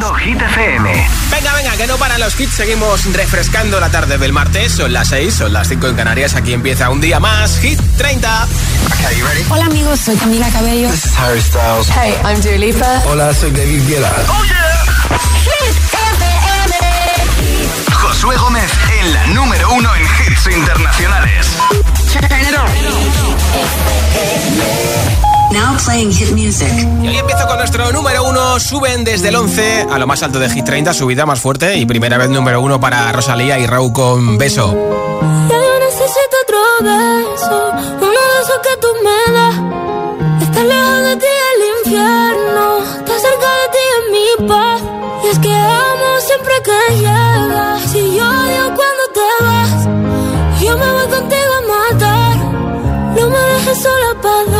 escuchando Hit FM. Venga, venga, que no para los hits. Seguimos refrescando la tarde del martes. Son las 6, son las 5 en Canarias. Aquí empieza un día más. Hit 30. Hola, amigos. Soy Camila Cabello. This is Harry Styles. Hey, I'm Dua Lipa. Hola, soy David Guetta. ¡Oh, yeah! Hit FM. Josué Gómez en la número uno en hits internacionales. Now playing hit music. Y hoy empiezo con nuestro número uno. Suben desde el 11 a lo más alto de Hit 30, subida más fuerte. Y primera vez número uno para Rosalía y Raúl con beso. Ya yo necesito otro beso, uno de esos que tú me das. Estar lejos de ti el infierno, estar cerca de ti es mi paz. Y es que amo siempre que llegas. Si yo odio cuando te vas, yo me voy contigo a matar. No me dejes sola, ¿pa'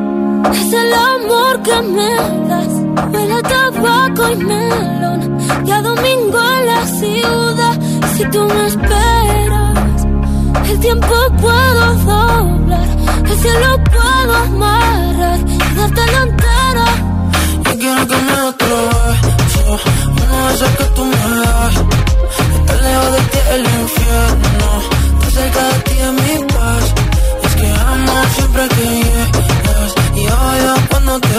es el amor que me das. Huele a tabaco y melón. Y a domingo en la ciudad. Si tú me esperas, el tiempo puedo doblar. El cielo puedo amarrar y darte la entera. Yo quiero que me. Uno de esos que tú me das. Estar lejos de ti el infierno.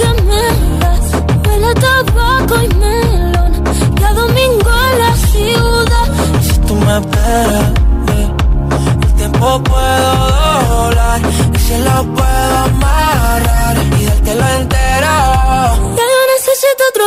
que me das. Huele a tabaco y melón. Ya domingo en la ciudad. Si tú me esperas, el tiempo puedo doblar. Y si lo puedo amarrar y dártelo entero. Ya yo necesito otro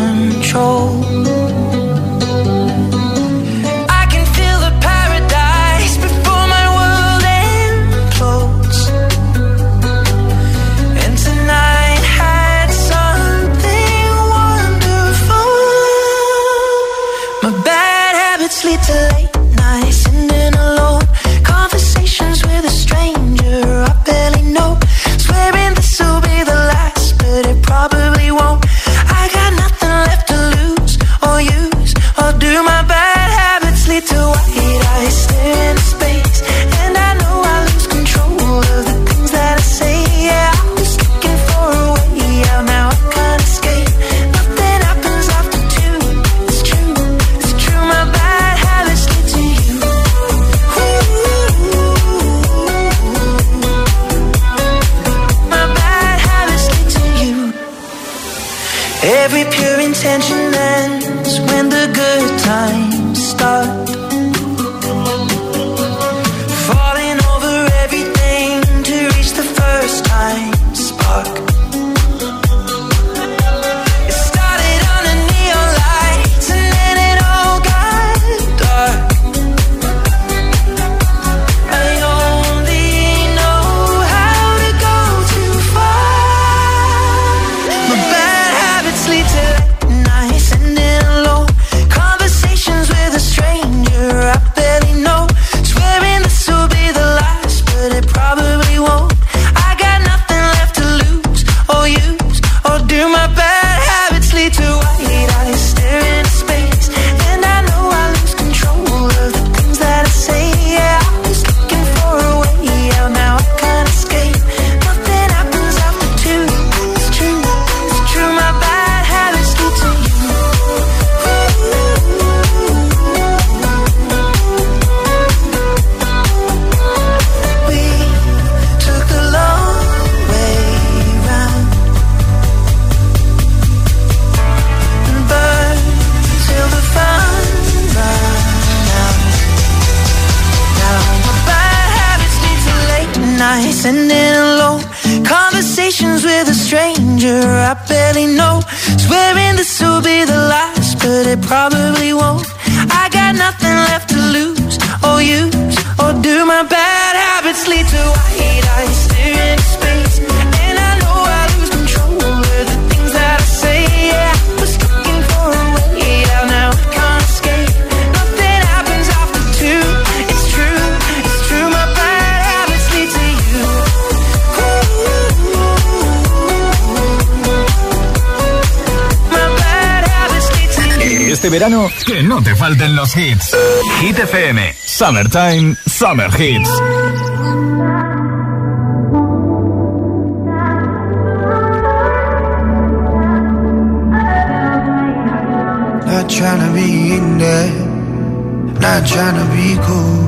Los hits. Hit FM, Summertime, Summer Hits. Not trying to be in there, not trying to be cool.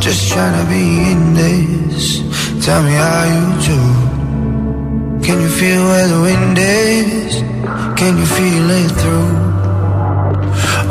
Just trying to be in this. Tell me how you do. Can you feel where the wind is? Can you feel it through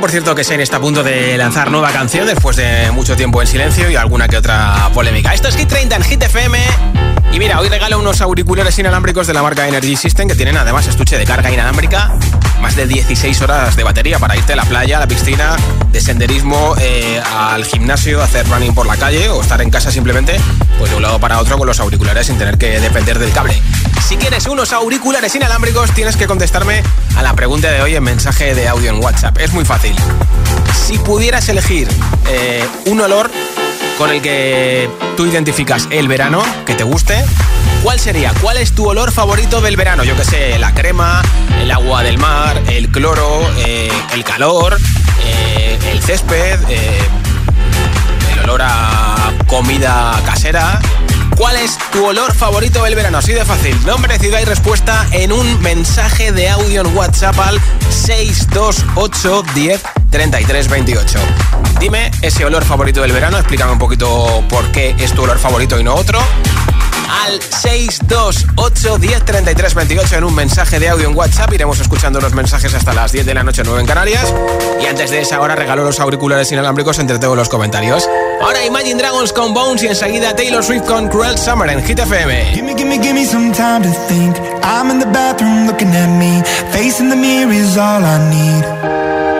por cierto que Shane está a punto de lanzar nueva canción después de mucho tiempo en silencio y alguna que otra polémica. Esto es Hit 30 en Hit FM. Y mira, hoy regalo unos auriculares inalámbricos de la marca Energy System que tienen además estuche de carga inalámbrica, más de 16 horas de batería para irte a la playa, a la piscina, de senderismo, eh, al gimnasio, hacer running por la calle o estar en casa simplemente, pues de un lado para otro con los auriculares sin tener que depender del cable. Si quieres unos auriculares inalámbricos, tienes que contestarme a la pregunta de hoy en mensaje de audio en WhatsApp. Es muy fácil. Si pudieras elegir eh, un olor con el que tú identificas el verano, que te guste, ¿cuál sería? ¿Cuál es tu olor favorito del verano? Yo que sé, la crema, el agua del mar, el cloro, eh, el calor, eh, el césped, eh, el olor a comida casera. ¿Cuál es tu olor favorito del verano? Así de fácil. Nombre, ciudad y respuesta en un mensaje de audio en WhatsApp al 628 10 33 28. Dime ese olor favorito del verano, explícame un poquito por qué es tu olor favorito y no otro al 628 10 33 28 en un mensaje de audio en WhatsApp. Iremos escuchando los mensajes hasta las 10 de la noche, 9 en Canarias. Y antes de esa hora regalo los auriculares inalámbricos entre todos los comentarios. Ahora Imagine Dragons con Bones y enseguida Taylor Swift con Cruel Summer en Hit FM. Gimme, gimme, gimme some time to think. I'm in the bathroom looking at me. Facing the mirror is all I need.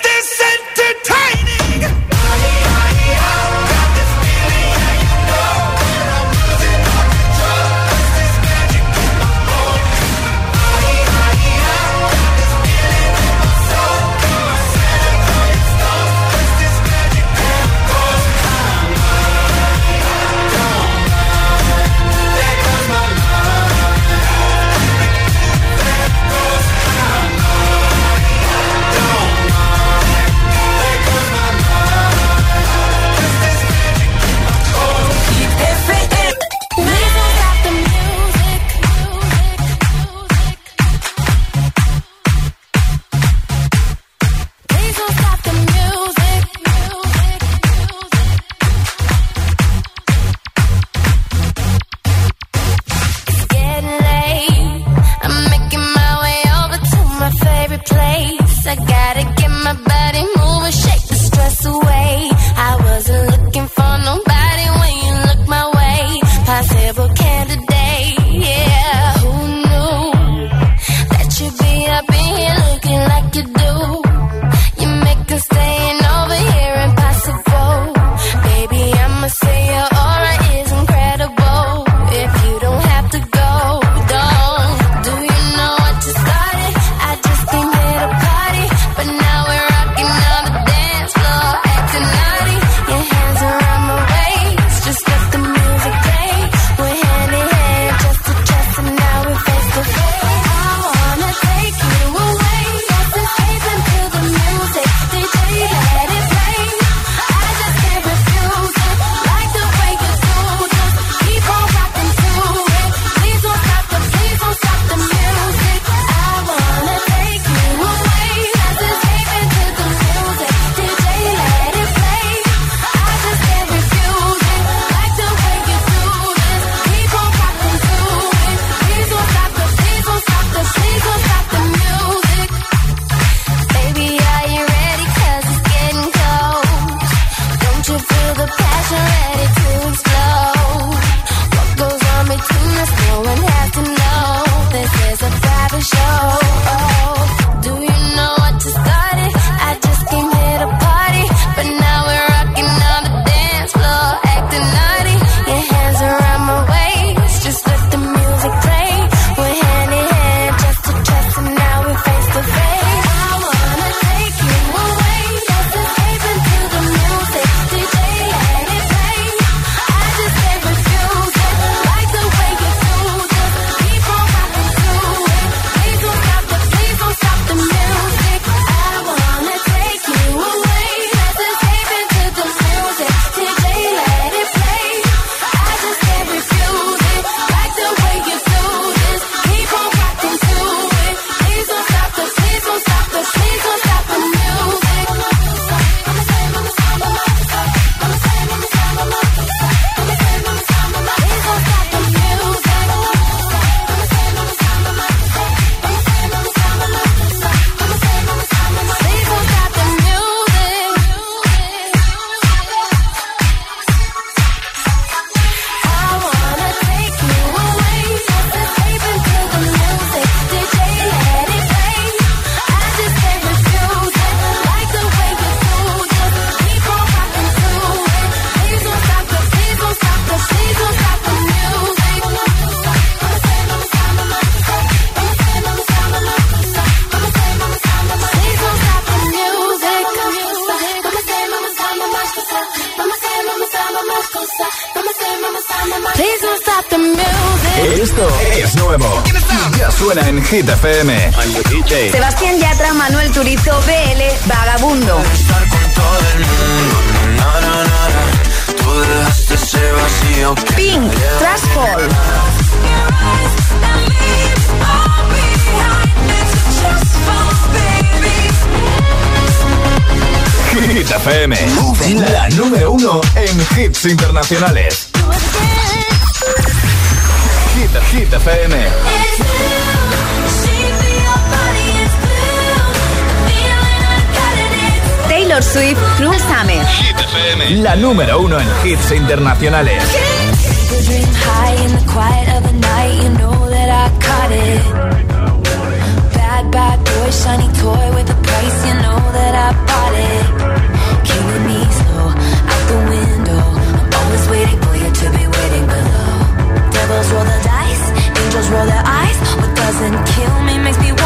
FM.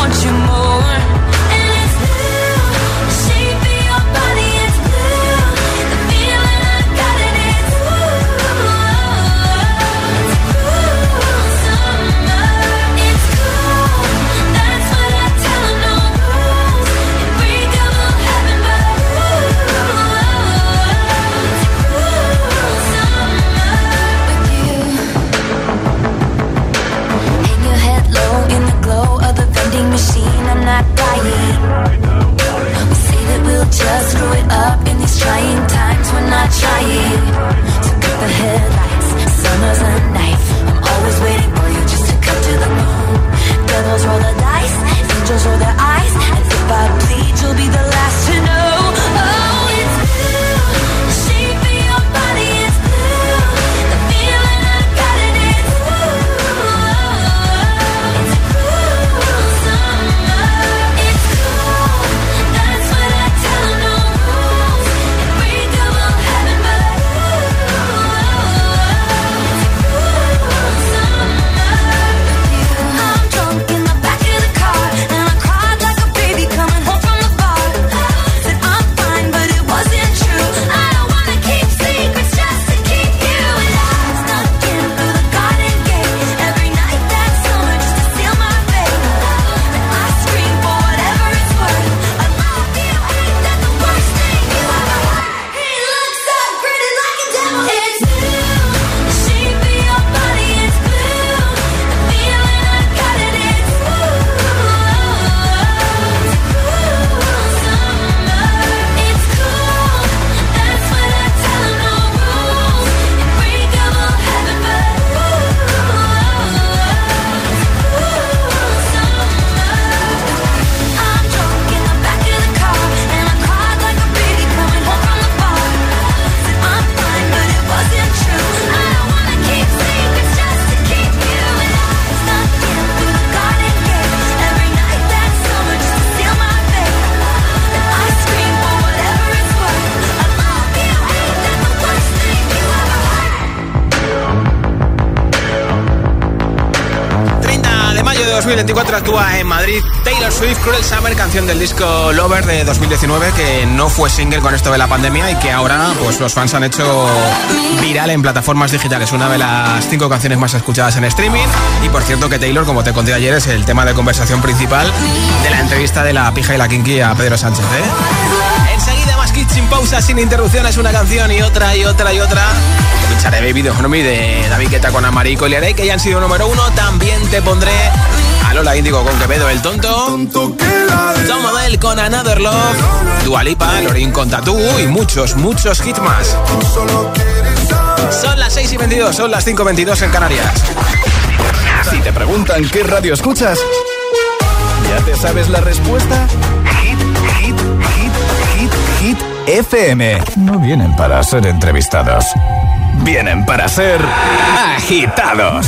Want you more. 2024 actúa en Madrid Taylor Swift Cruel Summer, canción del disco Lover de 2019 que no fue single con esto de la pandemia y que ahora pues los fans han hecho viral en plataformas digitales. Una de las cinco canciones más escuchadas en streaming y por cierto que Taylor, como te conté ayer, es el tema de conversación principal de la entrevista de la pija y la kinky a Pedro Sánchez. ¿eh? Enseguida más kits sin pausa, sin interrupciones, una canción y otra y otra y otra. Pincharé Baby de Economy de David Guetta con Amarico y Liarey, que ya han sido número uno. También te pondré Lola Índigo con Quevedo el tonto. Tom Model con Another Love. Dualipa, Lorin con Tatú y muchos, muchos hits más. Son las 6 y 22, son las 5 y 22 en Canarias. Si te preguntan qué radio escuchas, ¿ya te sabes la respuesta? Hit, hit, hit, hit, hit, FM. No vienen para ser entrevistados. Vienen para ser agitados.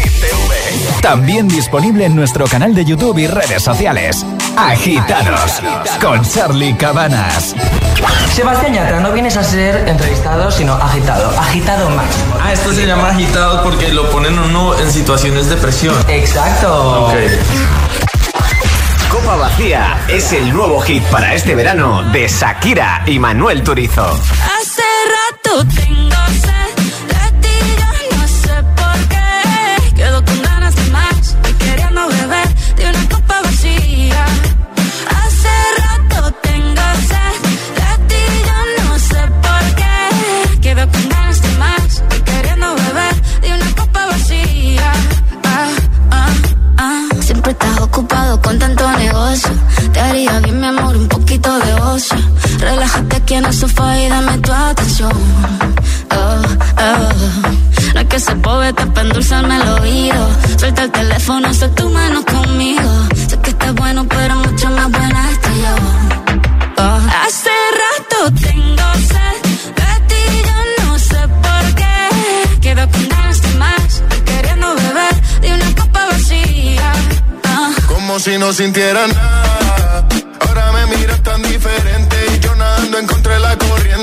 También disponible en nuestro canal de YouTube y redes sociales. Agitados con Charlie Cabanas. Sebastián Yatra, no vienes a ser entrevistado, sino agitado. Agitado máximo. Ah, esto se llama agitado porque lo ponen uno en situaciones de presión. Exacto. Ok. Copa Vacía es el nuevo hit para este verano de Shakira y Manuel Turizo. Hace rato tengo en el sofá y dame tu atención. Oh, oh. No es que se poeta para endulzarme el oído. Suelta el teléfono, sé tu mano conmigo. Sé que estás bueno, pero mucho más buena estoy yo. Oh. Hace rato tengo sed de ti, yo no sé por qué. Quedo con ganas de más, queriendo beber de una copa vacía. Ah. Como si no sintiera nada.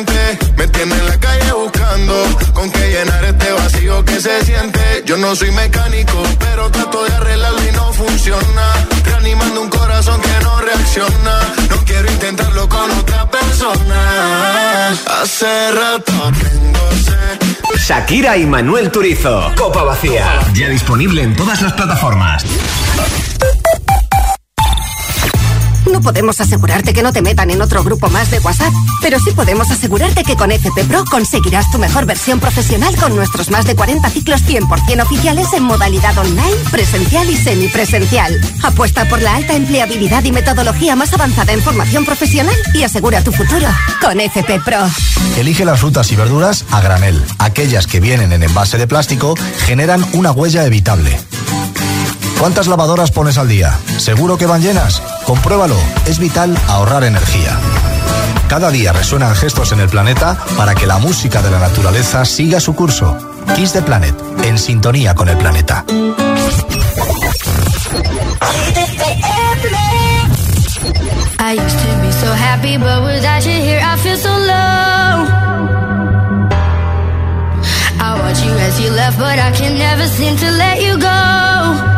Corriente. Me tiene en la calle buscando con qué llenar este vacío que se siente. Yo no soy mecánico, pero trato de arreglarlo y no funciona. Reanimando un corazón que no reacciona. No quiero intentarlo con otra persona. Hace rato tengo sed. Shakira y Manuel Turizo. Copa Vacía. Ya disponible en todas las plataformas. No podemos asegurarte que no te metan en otro grupo más de WhatsApp, pero sí podemos asegurarte que con FP Pro conseguirás tu mejor versión profesional con nuestros más de 40 ciclos 100% oficiales en modalidad online, presencial y semipresencial. Apuesta por la alta empleabilidad y metodología más avanzada en formación profesional y asegura tu futuro con FP Pro. Elige las frutas y verduras a granel. Aquellas que vienen en envase de plástico generan una huella evitable. ¿Cuántas lavadoras pones al día? ¿Seguro que van llenas? Compruébalo, es vital ahorrar energía. Cada día resuenan gestos en el planeta para que la música de la naturaleza siga su curso. Kiss the Planet, en sintonía con el planeta. I watch you as you left, but I can never seem to let you go.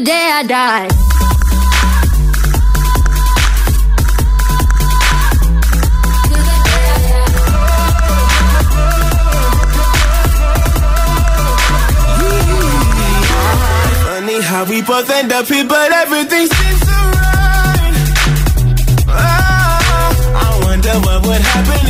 The day I die. Funny how we both end up here, but everything seems so right. Oh, ah, I wonder what would happen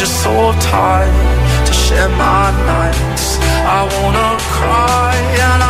just so tired to share my nights. I wanna cry and I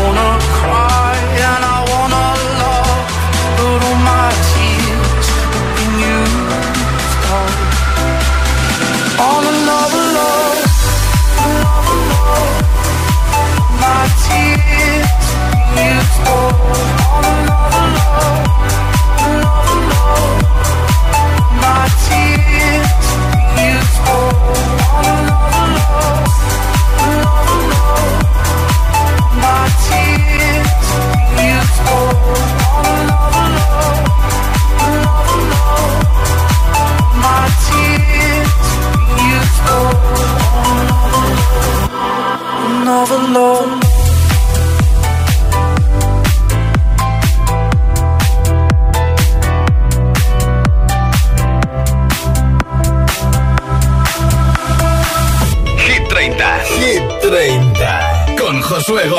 wanna cry.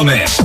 Man.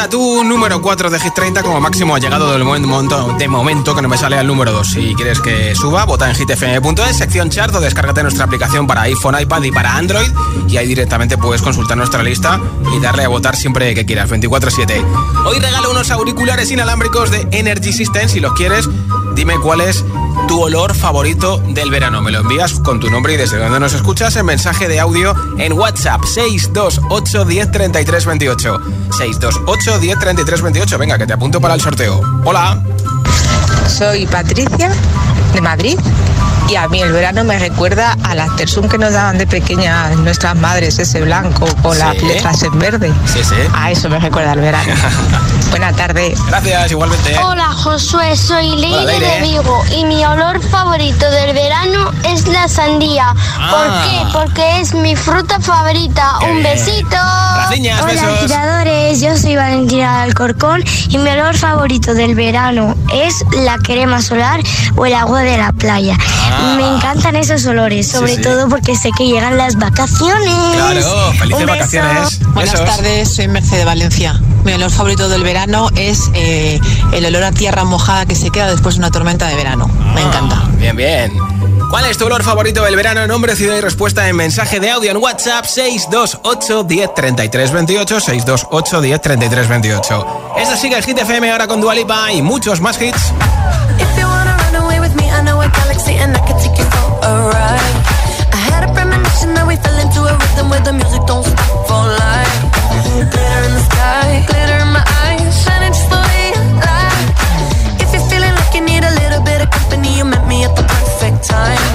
Conta tu número 4 de Hit 30 como máximo ha llegado de momento que no me sale al número 2. Si quieres que suba, vota en hitfm.es, sección chart o descárgate nuestra aplicación para iPhone, iPad y para Android y ahí directamente puedes consultar nuestra lista y darle a votar siempre que quieras, 24/7. Hoy regalo unos auriculares inalámbricos de Energy System, si los quieres, dime cuál es tu olor favorito del verano. Me lo envías con tu nombre y desde dónde nos escuchas en mensaje de audio en WhatsApp 628 10 33 28. 628 10 33 28. Venga, que te apunto para el sorteo. Hola. Soy Patricia de Madrid y a mí el verano me recuerda al Aftersun que nos daban de pequeñas nuestras madres, ese blanco con las Sí. letras en verde. Sí, sí. A eso me recuerda el verano. Buena tarde. Gracias, igualmente. Hola Josué, soy Leire Leire. de Vigo y mi olor favorito del verano es la sandía. Ah. ¿Por qué? Porque es mi fruta favorita. Qué Un bien. besito. Hola besos. tiradores, yo soy Valentina Alcorcón y mi olor favorito del verano es la crema solar o el agua de la playa. Ah. Me encantan esos olores, sobre sí. todo porque sé que llegan las vacaciones. Claro, felices vacaciones. Buenas Besos. tardes, soy Merced de Valencia. Mi olor favorito del verano es eh, el olor a tierra mojada que se queda después de una tormenta de verano. Me encanta. Bien, bien. ¿Cuál es tu olor favorito del verano? Nombre, ciudad y respuesta en mensaje de audio en WhatsApp 628 10 33 28 628 10 33 28. Esto sigue el Hit FM ahora con Dualipa y muchos más hits. A galaxy and I can take you for a ride. I had a premonition that we fell into a rhythm where the music don't stop for life. Glitter in the sky, glitter in my eyes, shining just the way you lie. If you're feeling like you need a little bit of company, you met me at the perfect time.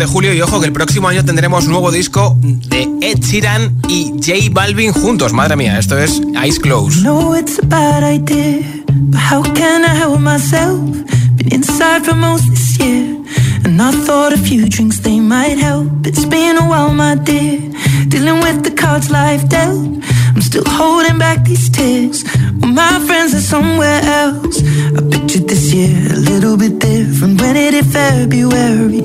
De julio y ojo que el próximo año tendremos nuevo disco de Ed Sheeran y J Balvin juntos. Madre mía, esto es Eyes Closed. know it's a bad idea, but how can I help myself? Been inside for most this year, and I thought a few drinks they might help. It's been a while, my dear, dealing with the cards life dealt. I'm still holding back these tears. Well, my friends are somewhere else. I pictured this year a little bit different when it hit February.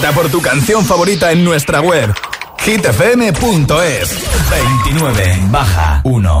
Por tu canción favorita en nuestra web hitfm.es 29 baja 1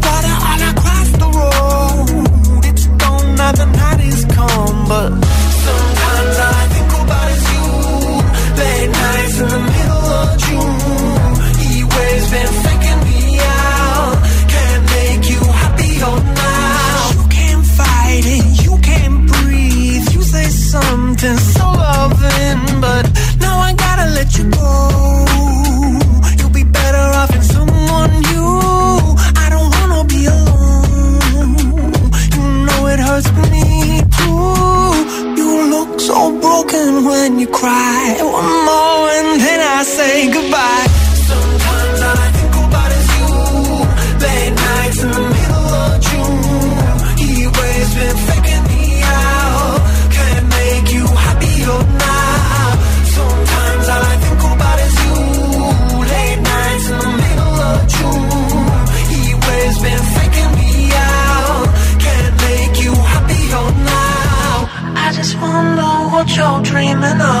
cry. One more and then I say goodbye. Sometimes I think about you. Late nights in the middle of June. Been faking me out. Can't make you happier now. Sometimes all I think about is you. Late nights in the middle of June. Been faking me out. Can't make you happier now. I just what you're dreaming of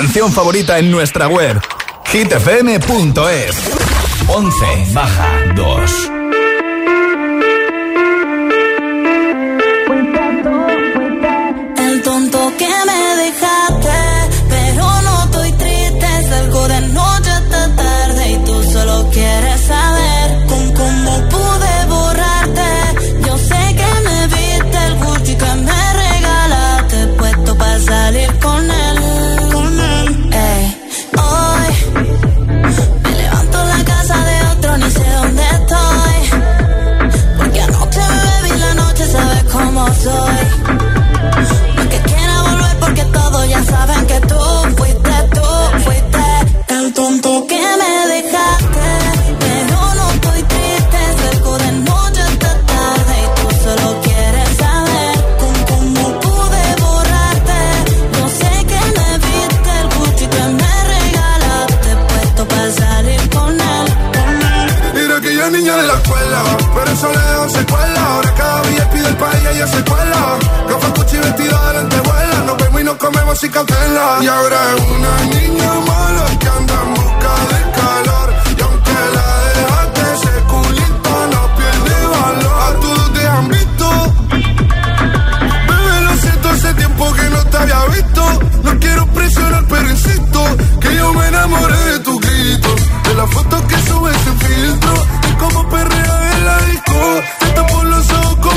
Canción favorita en nuestra web hitfm.es 11 baja 2 y ella se cuela. Gafas Gucci vestida de lentejuela. Nos vemos y nos comemos sin cautela. Y ahora es una niña mala que anda en busca del calor. Y aunque la dejaste, ese culito no pierde valor. A todos te han visto. Bebé, lo siento, hace tiempo que no te había visto. No quiero presionar, pero insisto que yo me enamoré de tu grito. De las fotos que subes sin filtro. Y como perrea en la disco.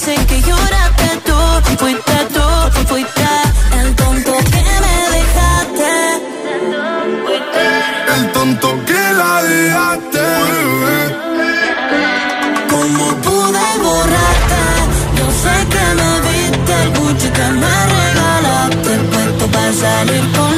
hacen que lloraste tú, fuiste tú, fuiste el tonto que me dejaste. El tonto que la dejaste. Como pude borrarte, yo sé que me viste el Gucci que me regalaste, puesto para salir con